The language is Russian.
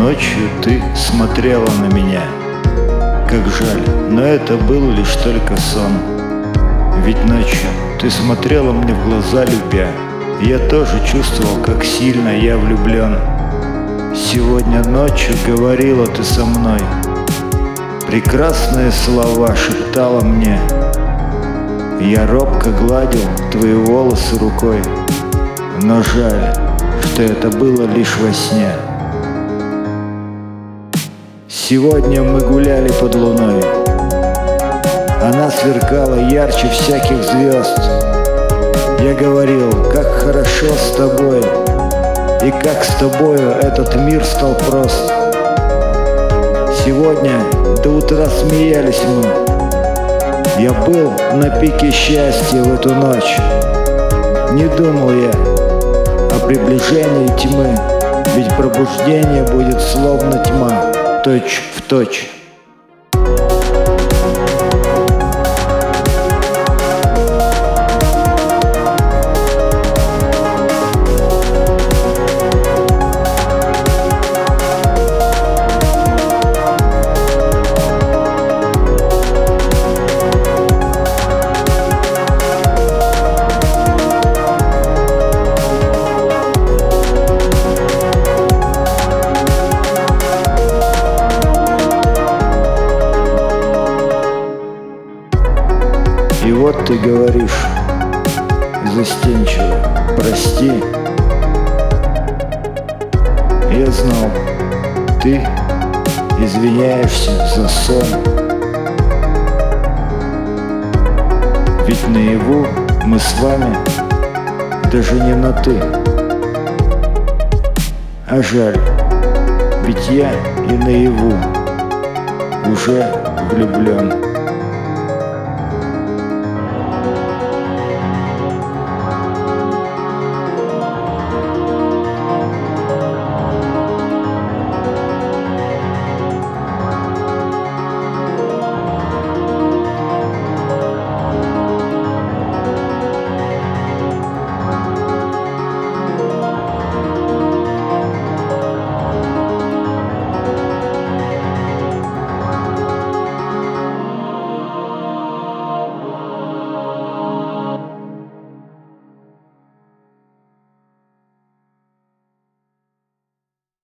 Ночью ты смотрела на меня. Как жаль, но это был лишь только сон. Ведь ночью ты смотрела мне в глаза, любя. Я тоже чувствовал, как сильно я влюблен. Сегодня ночью говорила ты со мной. Прекрасные слова шептала мне. Я робко гладил твои волосы рукой. Но жаль, что это было лишь во сне Сегодня мы гуляли под луной. Она сверкала ярче всяких звезд. Я говорил, как хорошо с тобой И как с тобою этот мир стал прост. Сегодня до утра смеялись мы. Я был на пике счастья в эту ночь. Не думал я о приближении тьмы Ведь пробуждение будет словно тьма точь в точь. И вот ты говоришь застенчиво «Прости». Я знал, ты извиняешься за сон. Ведь наяву мы с вами даже не на «ты». А жаль, ведь я и наяву уже влюблен.